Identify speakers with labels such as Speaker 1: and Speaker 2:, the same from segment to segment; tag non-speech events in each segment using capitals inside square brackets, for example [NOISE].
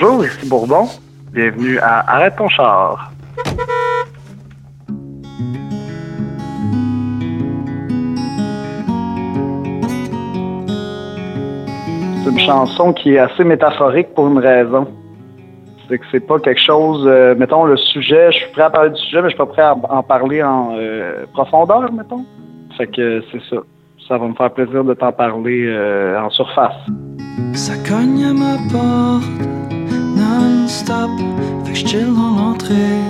Speaker 1: Bonjour, ici Bourbon. Bienvenue à Arrête ton char. C'est une chanson qui est assez métaphorique pour une raison. C'est que c'est pas quelque chose, euh, mettons le sujet, je suis prêt à parler du sujet, mais je suis pas prêt à en parler en euh, profondeur, mettons. Fait que c'est ça. Ça va me faire plaisir de t'en parler euh, en surface.
Speaker 2: Ça cogne à ma non-stop, fait que je dans l'entrée?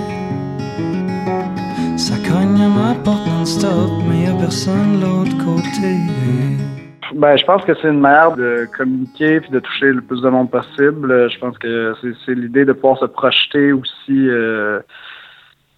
Speaker 2: Ça cogne à ma porte non-stop, mais y'a personne de l'autre côté.
Speaker 1: Ben, je pense que c'est une manière de communiquer puis de toucher le plus de monde possible. Je pense que c'est- c'est l'idée de pouvoir se projeter aussi euh,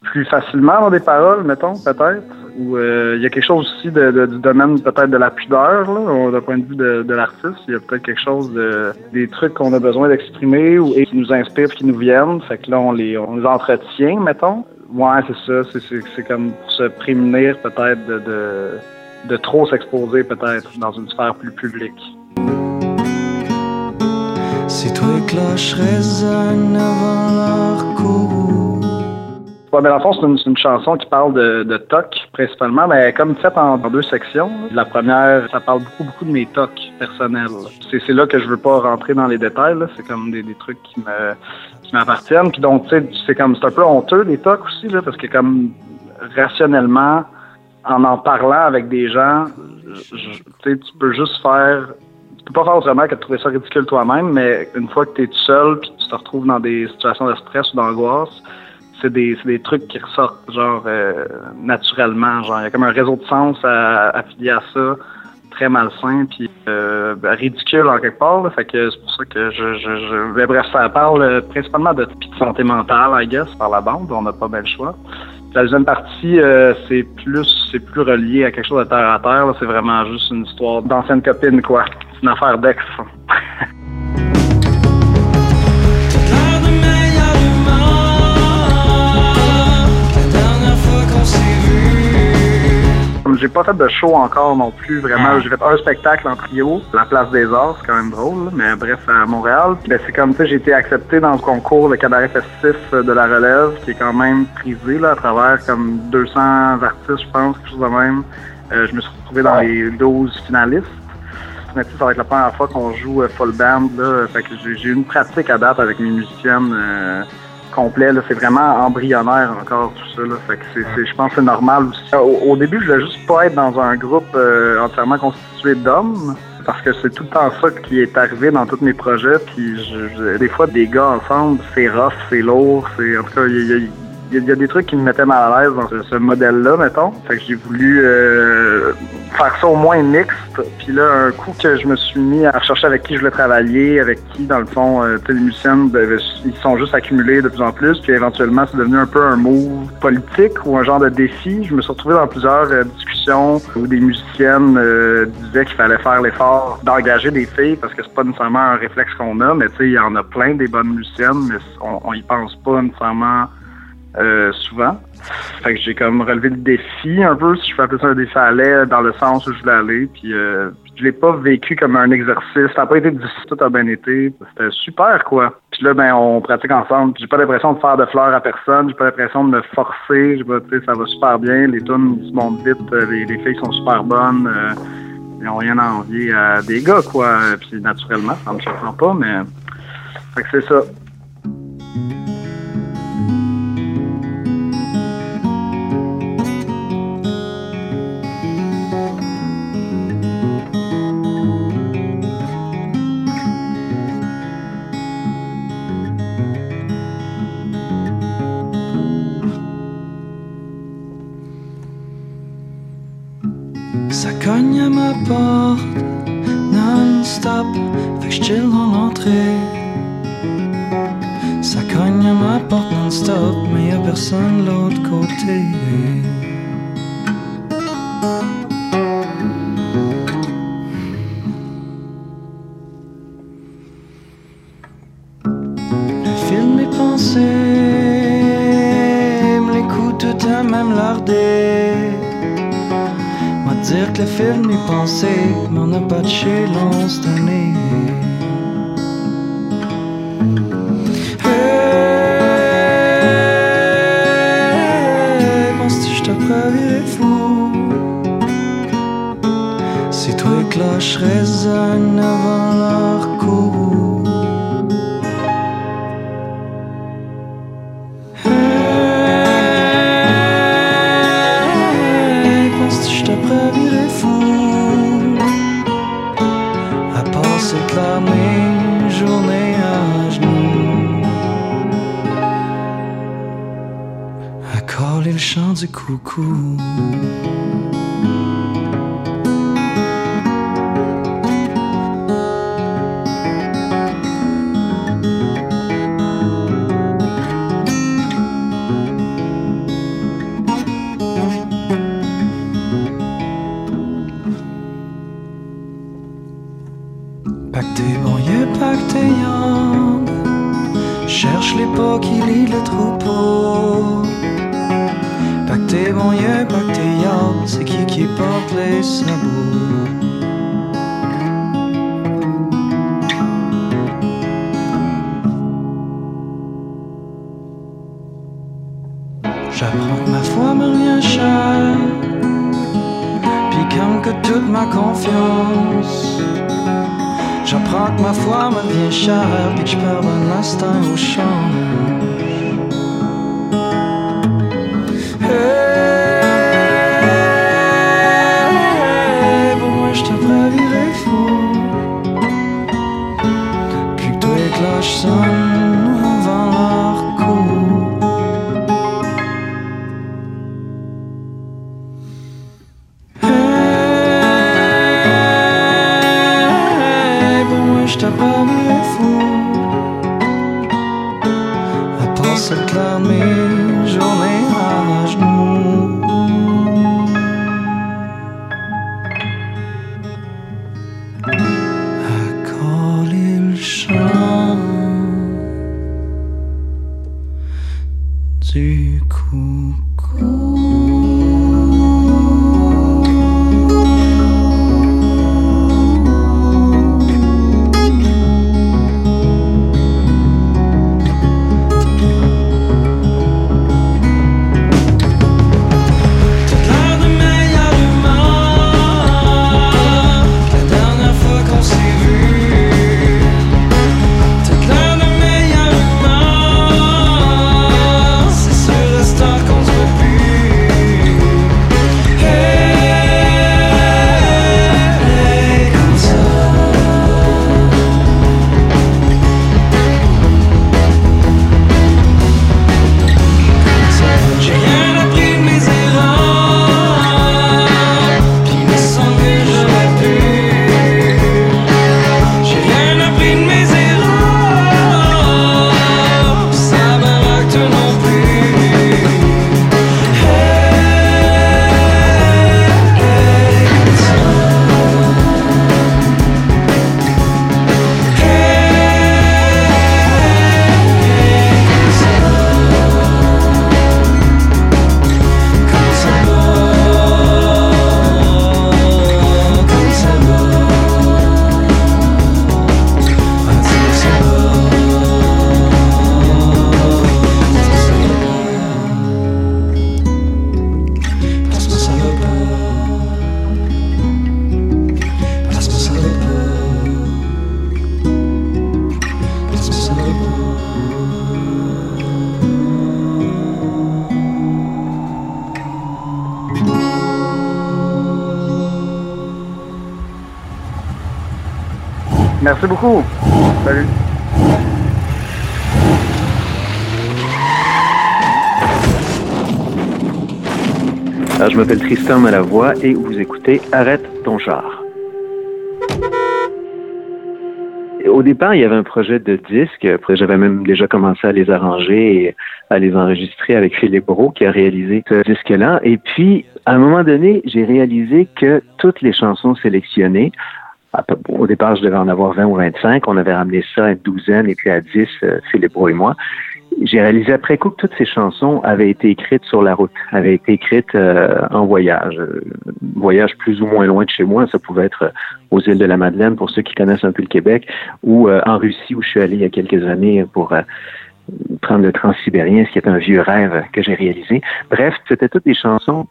Speaker 1: plus facilement dans des paroles, mettons, peut-être. Ou euh, il y a quelque chose aussi de, du domaine peut-être de la pudeur, d'un point de vue de, l'artiste. Il y a peut-être quelque chose de des trucs qu'on a besoin d'exprimer ou et qui nous inspirent qui nous viennent. Fait que là, on les on les entretient, mettons. Ouais, c'est ça. C'est- comme pour se prémunir peut-être de, de trop s'exposer peut-être dans une sphère plus publique.
Speaker 2: Si toi cloches résonnent avant.
Speaker 1: Ouais, mais dans le fond, c'est une, chanson qui parle de, TOC principalement, mais comme faite en, en deux sections. La première, ça parle beaucoup, beaucoup de mes TOC personnels. C'est, là que je veux pas rentrer dans les détails. C'est comme des, trucs qui me qui m'appartiennent. Puis donc, tu sais, c'est comme c'est un peu honteux les TOC aussi, là, parce que comme rationnellement, en en parlant avec des gens, je- tu peux juste faire tu peux pas faire autrement que de trouver ça ridicule toi-même, mais une fois que tu es tout seul puis tu te retrouves dans des situations de stress ou d'angoisse, c'est des, trucs qui ressortent genre euh, naturellement. Genre, il y a comme un réseau de sens affilié à ça, très malsain puis euh, ridicule en quelque part. fait que c'est pour ça que je, ben, bref, ça parle euh, principalement de, santé mentale, I guess, par la bande. On n'a pas bien le choix. La deuxième partie, c'est plus c'est plus relié à quelque chose de terre à terre. C'est vraiment juste une histoire d'ancienne copine, quoi. C'est une affaire d'ex. J'ai pas fait de show encore non plus, vraiment. J'ai fait un spectacle en trio, La Place des Arts, c'est quand même drôle, mais bref, à Montréal. Ben, c'est comme ça, j'ai été accepté dans le concours Le Cabaret Festif de la Relève, qui est quand même prisé là, à travers comme 200 artistes, je pense, quelque chose de même. Euh, je me suis retrouvé dans les 12 finalistes. Mais ça va être la première fois qu'on joue euh, full band. Là. Fait que j'ai j'ai eu une pratique à date avec mes musiciennes euh, complets. Là. C'est vraiment embryonnaire encore tout ça. Là. Fait que je pense que c'est normal aussi. Au, au début, je voulais juste pas être dans un groupe euh, entièrement constitué d'hommes. Parce que c'est tout le temps ça qui est arrivé dans tous mes projets. Puis je- des fois, des gars ensemble, c'est rough, c'est lourd. C'est, en tout cas, il y y il y, a- des trucs qui me mettaient mal à l'aise dans ce, ce modèle-là, mettons. Fait que j'ai voulu euh, faire ça au moins mixte. Puis là, un coup que je me suis mis à rechercher avec qui je voulais travailler, avec qui, dans le fond, euh, les musiciennes, ben, ils sont juste accumulés de plus en plus. Puis éventuellement, c'est devenu un peu un move politique ou un genre de défi. Je me suis retrouvé dans plusieurs euh, discussions où des musiciennes euh, disaient qu'il fallait faire l'effort d'engager des filles parce que c'est pas nécessairement un réflexe qu'on a, mais tu sais, il y en a plein des bonnes musiciennes, mais on, on y pense pas nécessairement euh, souvent. Fait que j'ai comme relevé le défi un peu, si je peux appeler ça un défi à l'aide, dans le sens où je voulais aller. Puis euh, je l'ai pas vécu comme un exercice. Ça n'a pas été difficile, tout a bien été. C'était super, quoi. Puis là, ben, on pratique ensemble. J'ai pas l'impression de faire de fleurs à personne. J'ai pas l'impression de me forcer. J'ai pas, ça va super bien. Les tunes, se montent vite. Euh, Les, les filles sont super bonnes. Euh, ils ont rien à envier à des gars, quoi. Puis naturellement, ça me surprend pas, mais... Fait que c'est. Ça
Speaker 2: me l'écoute à même lardé. M'a dire que le film est pensé, mais on n'a pas de chez cette année. Chant du
Speaker 1: Merci beaucoup. Salut.
Speaker 3: Alors, je m'appelle Tristan Malavoie et vous écoutez Arrête ton char. Au départ, il y avait un projet de disque. Après, j'avais même déjà commencé à les arranger et à les enregistrer avec Philippe Brault qui a réalisé ce disque-là. Et puis, à un moment donné, j'ai réalisé que toutes les chansons sélectionnées, au départ, je devais en avoir 20 ou 25. On avait ramené ça à une douzaine et puis à 10, euh, Philippe Brault et moi. J'ai réalisé après coup que toutes ces chansons avaient été écrites sur la route, avaient été écrites euh, en voyage. Euh, voyage plus ou moins loin de chez moi. Ça pouvait être euh, aux îles de la Madeleine, pour ceux qui connaissent un peu le Québec, ou euh, en Russie, où je suis allé il y a quelques années pour prendre le transsibérien, ce qui est un vieux rêve que j'ai réalisé. Bref, c'était toutes des chansons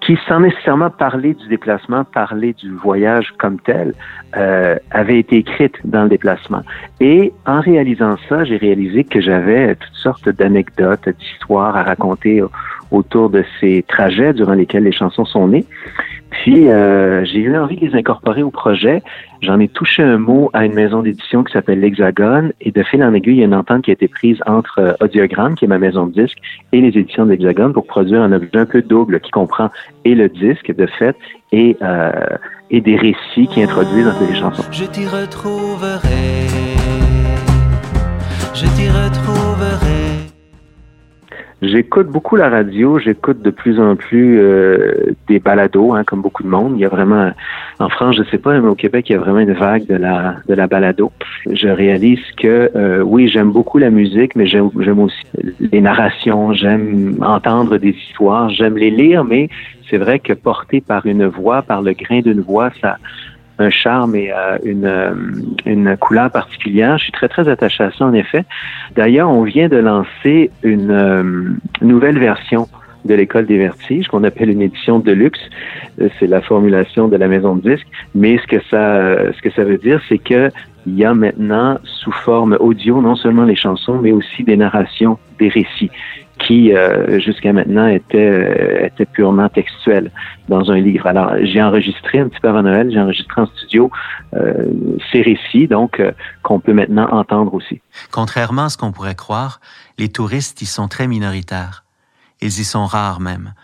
Speaker 3: qui, sans nécessairement parler du déplacement, parler du voyage comme tel, euh, avait été écrite dans le déplacement. Et en réalisant ça, j'ai réalisé que j'avais toutes sortes d'anecdotes, d'histoires à raconter autour de ces trajets durant lesquels les chansons sont nées. Puis, euh, j'ai eu envie de les incorporer au projet. J'en ai touché un mot à une maison d'édition qui s'appelle l'Hexagone. Et de fil en aiguille, il y a une entente qui a été prise entre euh, Audiogramme, qui est ma maison de disques, et les éditions de l'Hexagone pour produire un objet un peu double qui comprend et le disque, de fait, et, euh, et des récits qui introduisent un peu les chansons.
Speaker 2: Je t'y retrouverai. Je t'y retrouverai.
Speaker 3: J'écoute beaucoup la radio, j'écoute de plus en plus euh, des balados, hein, comme beaucoup de monde. Il y a vraiment, en France, je sais pas, mais au Québec, il y a vraiment une vague de la de la balado. Je réalise que euh, oui, j'aime beaucoup la musique, mais j'aime aussi les narrations, j'aime entendre des histoires, j'aime les lire, mais c'est vrai que porté par une voix, par le grain d'une voix, ça un charme et euh, une, euh, une couleur particulière. Je suis très, très attaché à ça, en effet. D'ailleurs, on vient de lancer une euh, nouvelle version de l'école des vertiges qu'on appelle une édition de luxe. C'est la formulation de la maison de disques. Mais ce que ça, ce que ça veut dire, c'est que il y a maintenant sous forme audio non seulement les chansons, mais aussi des narrations, des récits qui euh, jusqu'à maintenant était, euh, était purement textuel dans un livre. Alors j'ai enregistré un petit peu avant Noël, j'ai enregistré en studio euh, ces récits, donc qu'on peut maintenant entendre aussi.
Speaker 4: Contrairement à ce qu'on pourrait croire, les touristes y sont très minoritaires. Ils y sont rares même.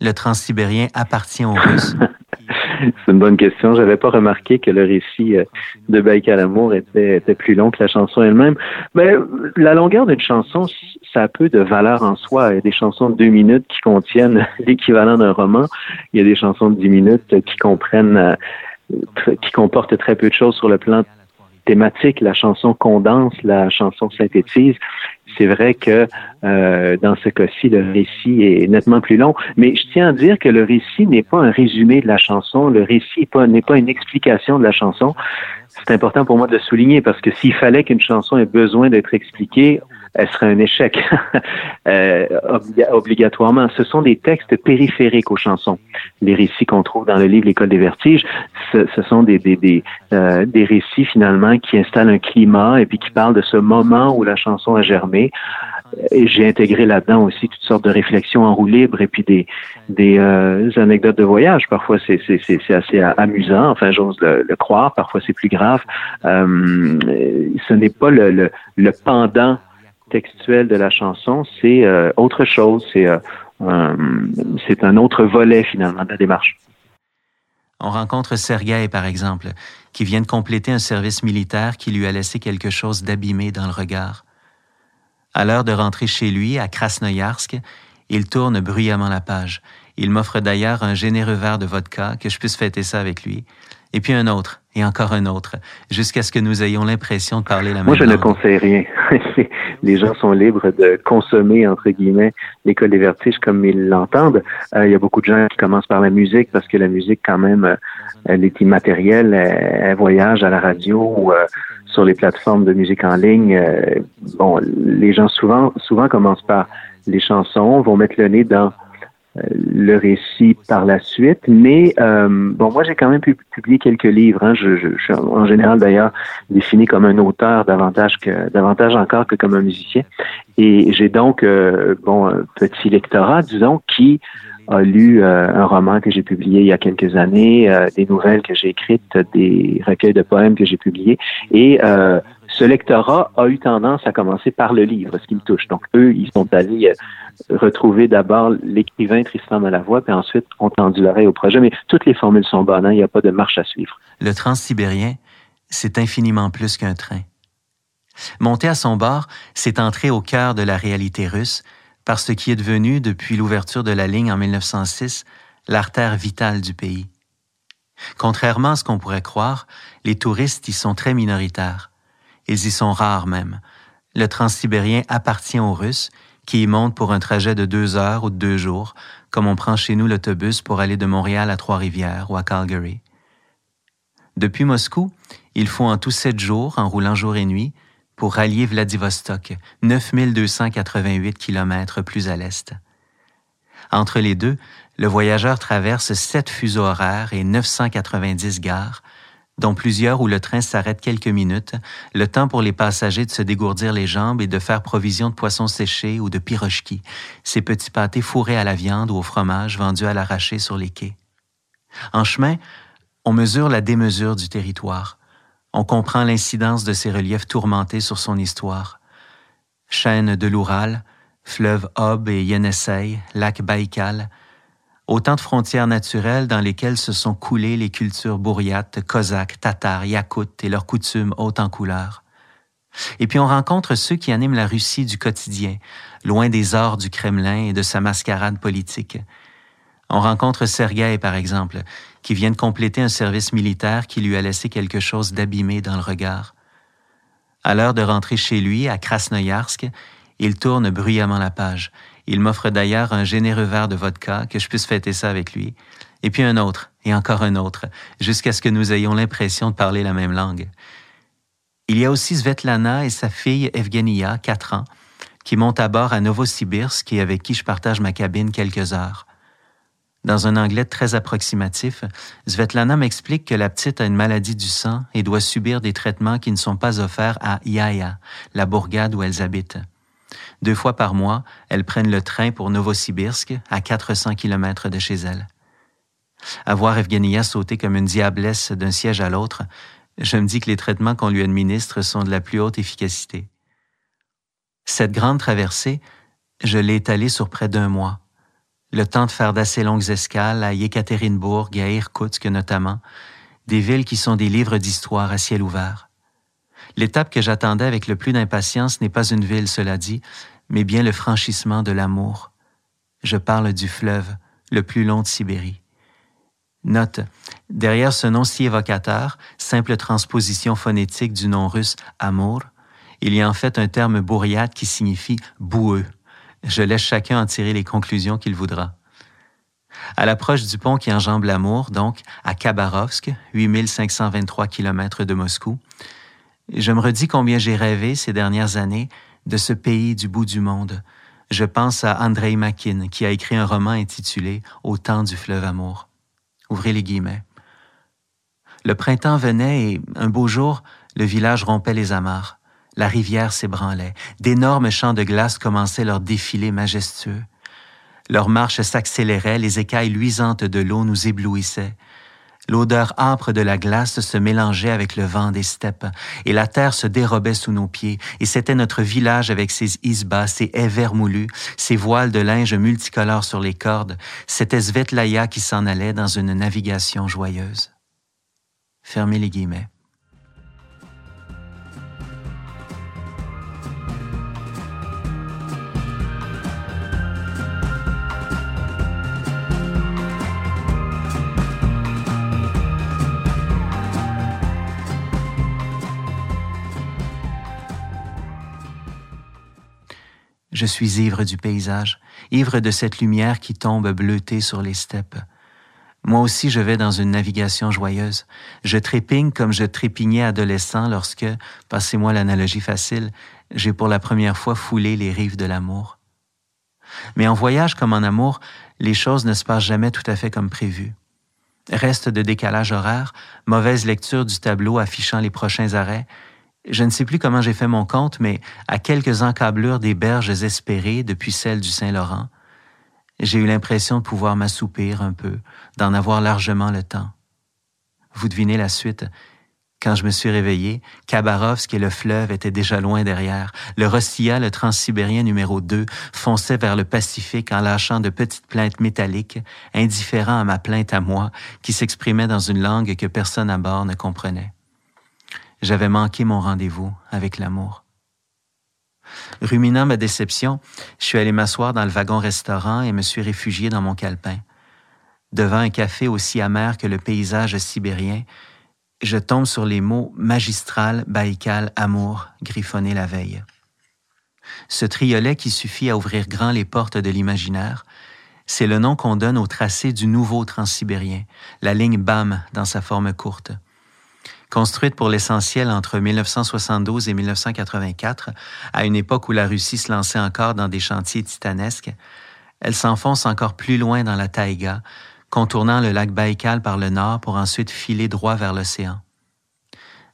Speaker 4: Le transsibérien appartient aux Russes. [LAUGHS] [LAUGHS]
Speaker 3: C'est une bonne question. J'avais pas remarqué que le récit euh, de Baïkal Amour était, était plus long que la chanson elle-même. Mais la longueur d'une chanson, ça a peu de valeur en soi. Il y a des chansons de deux minutes qui contiennent [LAUGHS] l'équivalent d'un roman. Il y a des chansons de dix minutes qui comprennent, euh, qui comportent très peu de choses sur le plan thématique. La chanson condense, la chanson synthétise c'est vrai que euh, dans ce cas-ci, le récit est nettement plus long. Mais je tiens à dire que le récit n'est pas un résumé de la chanson. Le récit n'est pas, une explication de la chanson. C'est important pour moi de souligner parce que s'il fallait qu'une chanson ait besoin d'être expliquée, elle serait un échec [LAUGHS] euh, obligatoirement. Ce sont des textes périphériques aux chansons. Les récits qu'on trouve dans le livre L'école des vertiges, ce, sont des, des, des, euh, des récits finalement qui installent un climat et puis qui parlent de ce moment où la chanson a germé. J'ai intégré là-dedans aussi toutes sortes de réflexions en roue libre et puis des, des euh, anecdotes de voyage. Parfois, c'est, c'est, c'est, assez amusant, enfin, j'ose le, croire. Parfois, c'est plus grave. Euh, ce n'est pas le, le, le pendant textuel de la chanson, c'est euh, autre chose. C'est euh, c'est un autre volet finalement de la démarche.
Speaker 4: On rencontre Sergueï, par exemple, qui vient de compléter un service militaire qui lui a laissé quelque chose d'abîmé dans le regard. À l'heure de rentrer chez lui, à Krasnoyarsk, il tourne bruyamment la page. Il m'offre d'ailleurs un généreux verre de vodka, que je puisse fêter ça avec lui. Et puis un autre, et encore un autre, jusqu'à ce que nous ayons l'impression de parler la même
Speaker 3: Moi,
Speaker 4: je
Speaker 3: ne conseille rien. [LAUGHS] les gens sont libres de consommer, entre guillemets, l'école des vertiges comme ils l'entendent. Euh, il y a beaucoup de gens qui commencent par la musique parce que la musique, quand même, euh, elle est immatérielle. Elle, voyage à la radio ou euh, sur les plateformes de musique en ligne. bon, les gens souvent, souvent commencent par les chansons, vont mettre le nez dans le récit par la suite. Mais euh, bon, moi j'ai quand même pu publier quelques livres. Hein. Je, je, suis en général d'ailleurs défini comme un auteur davantage que davantage encore que comme un musicien. Et j'ai donc euh, bon un petit lectorat, disons, qui a lu euh, un roman que j'ai publié il y a quelques années, des nouvelles que j'ai écrites, des recueils de poèmes que j'ai publiés. Et ce lectorat a eu tendance à commencer par le livre, ce qui me touche. Donc, eux, ils sont allés retrouver d'abord l'écrivain Tristan Malavoie, puis ensuite ont tendu l'oreille au projet. Mais toutes les formules sont bonnes, hein. il n'y a pas de marche à suivre.
Speaker 4: Le transsibérien, c'est infiniment plus qu'un train. Monter à son bord, c'est entrer au cœur de la réalité russe, par ce qui est devenu, depuis l'ouverture de la ligne en 1906, l'artère vitale du pays. Contrairement à ce qu'on pourrait croire, les touristes y sont très minoritaires. Ils y sont rares même. Le transsibérien appartient aux Russes qui y montent pour un trajet de deux heures ou de deux jours, comme on prend chez nous l'autobus pour aller de Montréal à Trois-Rivières ou à Calgary. Depuis Moscou, il faut en tout sept jours, en roulant jour et nuit, pour rallier Vladivostok, 9288 km plus à l'est. Entre les deux, le voyageur traverse sept fuseaux horaires et 990 gares, dont plusieurs où le train s'arrête quelques minutes, le temps pour les passagers de se dégourdir les jambes et de faire provision de poissons séchés ou de pirochki, ces petits pâtés fourrés à la viande ou au fromage vendus à l'arraché sur les quais. En chemin, on mesure la démesure du territoire. On comprend l'incidence de ces reliefs tourmentés sur son histoire. Chaîne de l'Oural, fleuve Ob et Yenisei, lac Baïkal, autant de frontières naturelles dans lesquelles se sont coulées les cultures bourriates, cosaques, tatars, yakoutes et leurs coutumes hautes en couleurs. Et puis on rencontre ceux qui animent la Russie du quotidien, loin des ors du Kremlin et de sa mascarade politique. On rencontre Sergueï, par exemple, qui vient de compléter un service militaire qui lui a laissé quelque chose d'abîmé dans le regard. À l'heure de rentrer chez lui, à Krasnoyarsk, il tourne bruyamment la page. Il m'offre d'ailleurs un généreux verre de vodka, que je puisse fêter ça avec lui, et puis un autre, et encore un autre, jusqu'à ce que nous ayons l'impression de parler la même langue. Il y a aussi Svetlana et sa fille Evgenia, quatre ans, qui montent à bord à Novosibirsk et avec qui je partage ma cabine quelques heures. Dans un anglais très approximatif, Svetlana m'explique que la petite a une maladie du sang et doit subir des traitements qui ne sont pas offerts à Yaya, la bourgade où elles habitent. Deux fois par mois, elles prennent le train pour Novosibirsk, à 400 km de chez elles. À voir Evgenia sauter comme une diablesse d'un siège à l'autre, je me dis que les traitements qu'on lui administre sont de la plus haute efficacité. Cette grande traversée, je l'ai étalée sur près d'un mois. Le temps de faire d'assez longues escales à Yekaterinbourg et à Irkoutsk notamment, des villes qui sont des livres d'histoire à ciel ouvert. L'étape que j'attendais avec le plus d'impatience n'est pas une ville, cela dit, mais bien le franchissement de l'amour. Je parle du fleuve, le plus long de Sibérie. Note, derrière ce nom si évocateur, simple transposition phonétique du nom russe amour, il y a en fait un terme bourriade qui signifie boueux. Je laisse chacun en tirer les conclusions qu'il voudra. À l'approche du pont qui enjambe l'amour, donc à Khabarovsk, 8523 km de Moscou, je me redis combien j'ai rêvé ces dernières années de ce pays du bout du monde. Je pense à Andrei Makin, qui a écrit un roman intitulé Au temps du fleuve amour. Ouvrez les guillemets. Le printemps venait et, un beau jour, le village rompait les amarres. La rivière s'ébranlait. D'énormes champs de glace commençaient leur défilé majestueux. Leur marche s'accélérait, les écailles luisantes de l'eau nous éblouissaient. L'odeur âpre de la glace se mélangeait avec le vent des steppes, et la terre se dérobait sous nos pieds, et c'était notre village avec ses isbas, ses haies vermoulues, ses voiles de linge multicolores sur les cordes, c'était Svetlaya qui s'en allait dans une navigation joyeuse. Fermez les guillemets. Je suis ivre du paysage, ivre de cette lumière qui tombe bleutée sur les steppes. Moi aussi, je vais dans une navigation joyeuse. Je trépigne comme je trépignais adolescent lorsque, passez-moi l'analogie facile, j'ai pour la première fois foulé les rives de l'amour. Mais en voyage comme en amour, les choses ne se passent jamais tout à fait comme prévu. Reste de décalage horaire, mauvaise lecture du tableau affichant les prochains arrêts, je ne sais plus comment j'ai fait mon compte, mais à quelques encablures des berges espérées depuis celles du Saint-Laurent, j'ai eu l'impression de pouvoir m'assoupir un peu, d'en avoir largement le temps. Vous devinez la suite. Quand je me suis réveillé, Khabarovsk et le fleuve étaient déjà loin derrière. Le Rossia, le transsibérien numéro 2, fonçait vers le Pacifique en lâchant de petites plaintes métalliques, indifférent à ma plainte à moi, qui s'exprimait dans une langue que personne à bord ne comprenait. J'avais manqué mon rendez-vous avec l'amour. Ruminant ma déception, je suis allé m'asseoir dans le wagon-restaurant et me suis réfugié dans mon calepin. Devant un café aussi amer que le paysage sibérien, je tombe sur les mots magistral, baïkal, amour, griffonnés la veille. Ce triolet qui suffit à ouvrir grand les portes de l'imaginaire, c'est le nom qu'on donne au tracé du nouveau transsibérien, la ligne BAM dans sa forme courte. Construite pour l'essentiel entre 1972 et 1984, à une époque où la Russie se lançait encore dans des chantiers titanesques,
Speaker 5: Elle s'enfonce encore plus loin dans la taïga, contournant le lac Baïkal par le nord pour ensuite filer droit vers l'océan.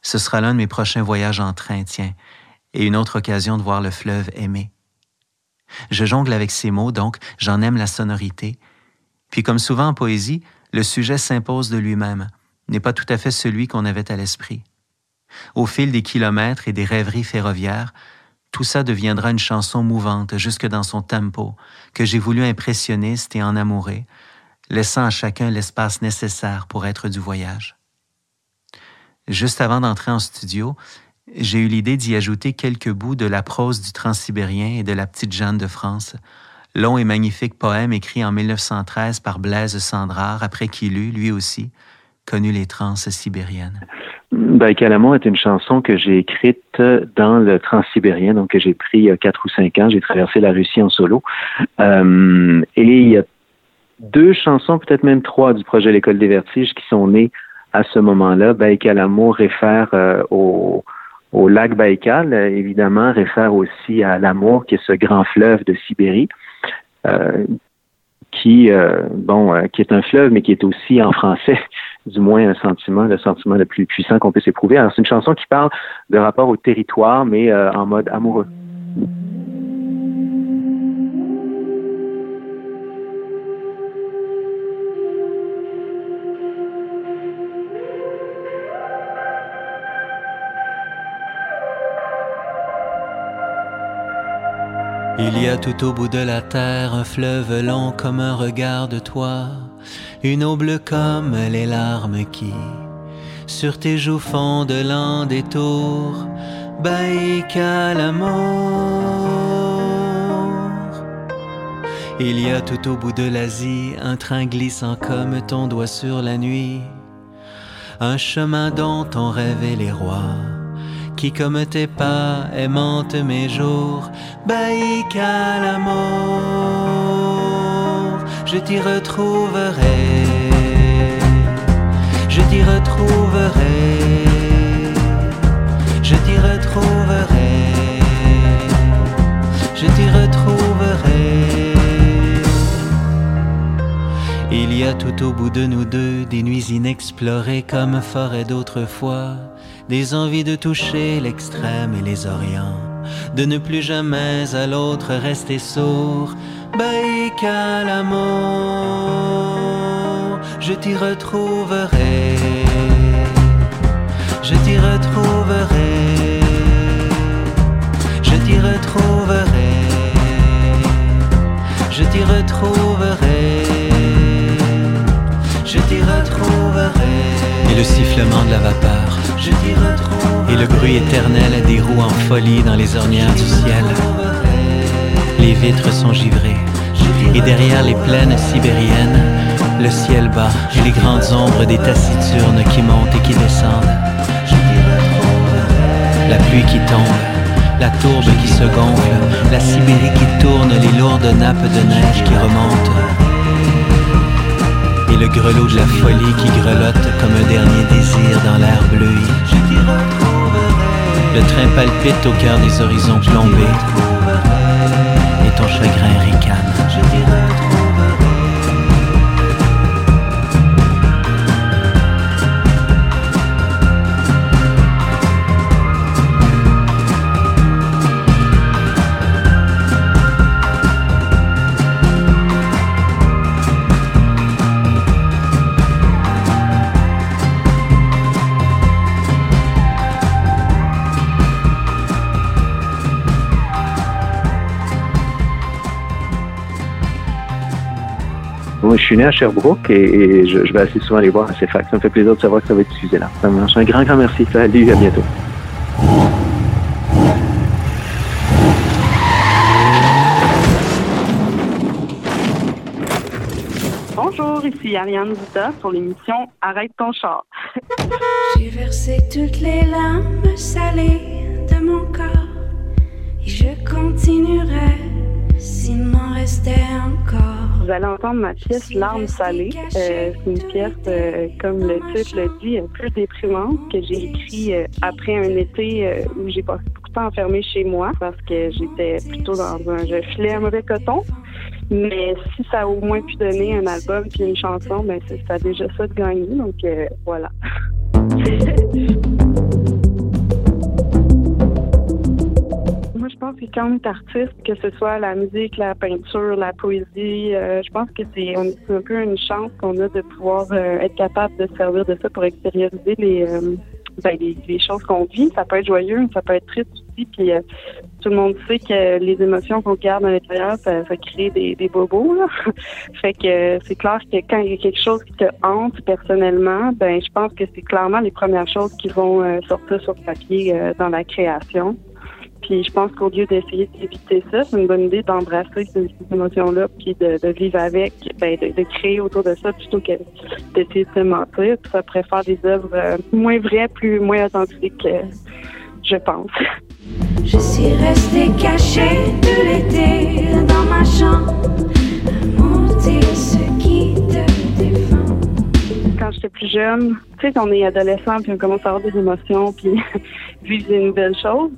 Speaker 5: Ce sera l'un de mes prochains voyages en train, tiens, et une autre occasion de voir le fleuve aimé. Je jongle avec ces mots, donc j'en aime la sonorité. Puis comme souvent en poésie, le sujet s'impose de lui-même, n'est pas tout à fait celui qu'on avait à l'esprit. Au fil des kilomètres et des rêveries ferroviaires, tout ça deviendra une chanson mouvante jusque dans son tempo, que j'ai voulu impressionniste et en amouré, laissant à chacun l'espace nécessaire pour être du voyage. Juste avant d'entrer en studio, j'ai eu l'idée d'y ajouter quelques bouts de la prose du Transsibérien et de la Petite Jeanne de France, long et magnifique poème écrit en 1913 par Blaise Sandrard, après qu'il eut, lui aussi, connu les transes sibériennes.
Speaker 3: Baïkalamo est une chanson que j'ai écrite dans le transsibérien, donc que j'ai pris il ou cinq ans. J'ai traversé la Russie en solo. Euh, et il y a deux chansons, peut-être même trois du projet L'École des Vertiges qui sont nées à ce moment-là. Baïkalamo réfère euh, au, lac Baïkal, évidemment, réfère aussi à l'amour, qui est ce grand fleuve de Sibérie. Euh, qui, qui est un fleuve, mais qui est aussi en français, du moins un sentiment, le sentiment le plus puissant qu'on puisse éprouver. Alors, c'est une chanson qui parle de rapport au territoire, mais euh, en mode amoureux.
Speaker 4: Il y a tout au bout de la terre un fleuve long comme un regard de toi, une eau bleue comme les larmes qui sur tes joues font de lents détours, Baïka l'amour. Il y a tout au bout de l'Asie un train glissant comme ton doigt sur la nuit, un chemin dont ont rêvé les rois qui comme tes pas aimante mes jours, Baïka l'amour, je t'y retrouverai, je t'y retrouverai, je t'y retrouverai, je t'y retrouverai. Il y a tout au bout de nous deux des nuits inexplorées comme forêt d'autrefois des envies de toucher l'extrême et les orients, de ne plus jamais à l'autre rester sourd. L'amour, je t'y retrouverai, je t'y retrouverai, je t'y retrouverai, je t'y retrouverai, je t'y retrouverai. Et le sifflement de la vapeur. Et le bruit éternel des roues en folie dans les ornières du ciel. Les vitres sont givrées, et derrière les plaines sibériennes, le ciel bas et les grandes ombres des taciturnes qui montent et qui descendent. La pluie qui tombe, la tourbe qui se gonfle, la Sibérie qui tourne, les lourdes nappes de neige qui remontent et le grelot de la folie qui grelotte comme un dernier désir dans l'air bleu. Le train palpite au cœur des horizons plombés et ton chagrin ricane.
Speaker 3: je suis né à Sherbrooke et, je, vais assez souvent les voir à CFAC. Ça me fait plaisir de savoir que ça va être diffusé là. Un grand, grand merci. Salut, à bientôt.
Speaker 6: Bonjour, ici Ariane Zita pour l'émission Arrête ton char.
Speaker 7: J'ai versé toutes les larmes salées de mon corps et je continuerai s'il m'en restait encore.
Speaker 6: Vous allez entendre ma pièce Larmes salées. Euh, c'est une pièce, euh, comme le titre le dit, un peu déprimante que j'ai écrit euh, après un été où j'ai passé beaucoup de temps enfermée chez moi parce que j'étais plutôt dans un... Je filais un mauvais coton. Mais si ça a au moins pu donner un album puis une chanson, ben ça a déjà ça de gagner. Donc euh, voilà. [LAUGHS] Moi, je pense que ce soit la musique, la peinture, la poésie, euh, je pense que c'est un peu une chance qu'on a de pouvoir euh, être capable de servir de ça pour extérioriser les, ben, les, choses qu'on vit. Ça peut être joyeux, ça peut être triste aussi. Puis euh, tout le monde sait que les émotions qu'on garde à l'intérieur, ça, ça, crée des, bobos. [LAUGHS] Fait que c'est clair que quand il y a quelque chose qui te hante personnellement, ben je pense que c'est clairement les premières choses qui vont euh, sortir sur papier euh, dans la création. Puis je pense qu'au lieu d'essayer d'éviter ça, c'est une bonne idée d'embrasser ces, émotions-là, puis de, vivre avec, ben, de, créer autour de ça plutôt que d'essayer de se mentir. Puis ça pourrait faire des œuvres euh, moins vraies, plus moins authentiques, euh, je pense.
Speaker 7: Je suis restée cachée tout l'été dans ma chambre, ce qui te défend.
Speaker 6: Quand j'étais plus jeune, tu sais, on est adolescent, puis on commence à avoir des émotions, puis [LAUGHS] vivre des nouvelles choses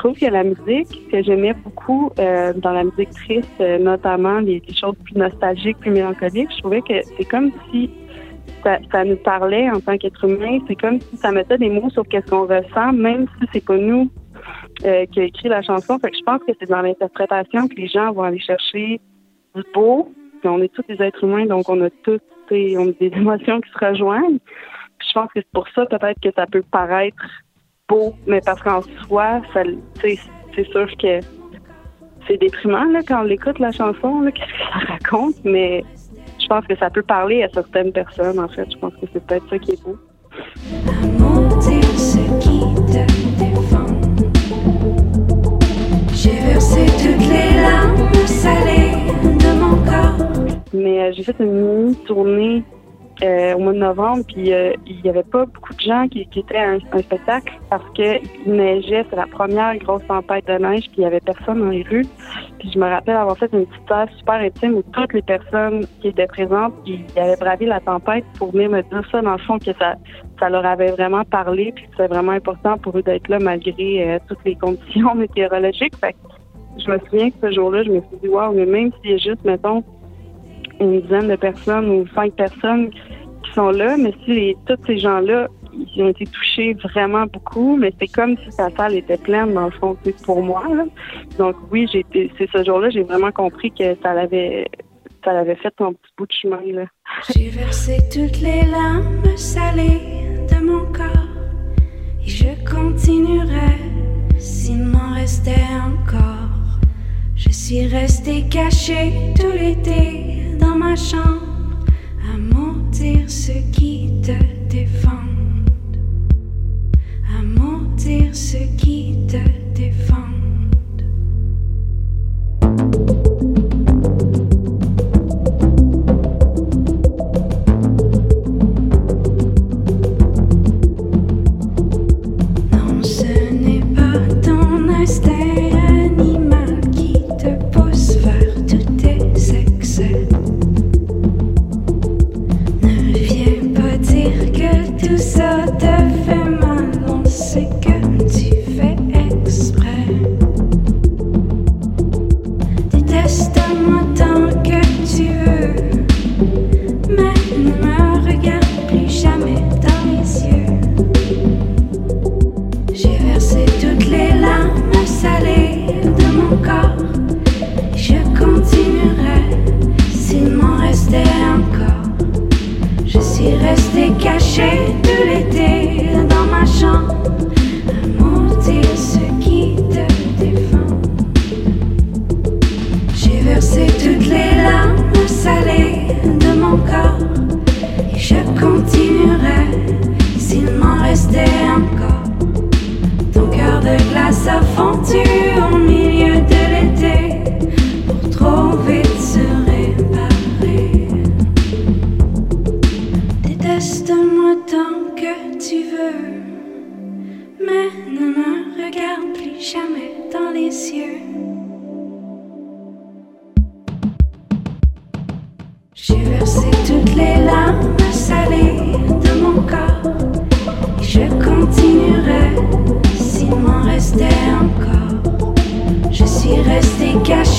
Speaker 6: trouve que la musique que j'aimais beaucoup euh, dans la musique triste, euh, notamment les, choses plus nostalgiques, plus mélancoliques, je trouvais que c'est comme si ça, nous parlait en tant qu'être humain. C'est comme si ça mettait des mots sur qu'est-ce qu'on ressent, même si c'est pas nous euh, qui a écrit la chanson. Fait que je pense que c'est dans l'interprétation que les gens vont aller chercher du beau. on est tous des êtres humains, donc on a tous a des [LAUGHS] émotions qui se rejoignent. je pense que c'est pour ça peut-être que ça peut paraître mais parce qu'en soi, c'est sûr que c'est déprimant là, quand on écoute la chanson, [LAUGHS] qu'est-ce que ça raconte, mais je pense que ça peut parler à certaines personnes, en fait. Je pense que c'est peut-être ça qui est beau. J'ai versé toutes les larmes salées de mon corps. Mais euh, j'ai fait une tournée euh, au mois de novembre, puis euh, il n'y avait pas beaucoup de gens qui, étaient à un, spectacle parce qu'il neigeait, c'est la première grosse tempête de neige, puis il n'y avait personne dans les rues. Puis je me rappelle avoir fait une petite tâche super intime où toutes les personnes qui étaient présentes, ils avaient bravé la tempête pour venir me dire ça, dans le fond, que ça, ça leur avait vraiment parlé, puis c'est vraiment important pour eux d'être là malgré euh, toutes les conditions [LAUGHS] météorologiques. Fait je me souviens que ce jour-là, je me suis dit, wow, mais même a juste, mettons, une dizaine de personnes ou cinq personnes qui sont là, mais si tous ces gens-là, ils ont été touchés vraiment beaucoup, mais c'est comme si sa salle était pleine dans le fond, pour moi. Donc oui, j'ai c'est ce jour-là, j'ai vraiment compris que ça l'avait ça l'avait fait un petit bout de chemin là.
Speaker 7: J'ai versé toutes les larmes salées de mon corps et je continuerai s'il m'en restait encore. Je suis restée cachée tout l'été dans ma chambre à mentir ce qui te défend, à mentir ce qui te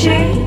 Speaker 7: shake.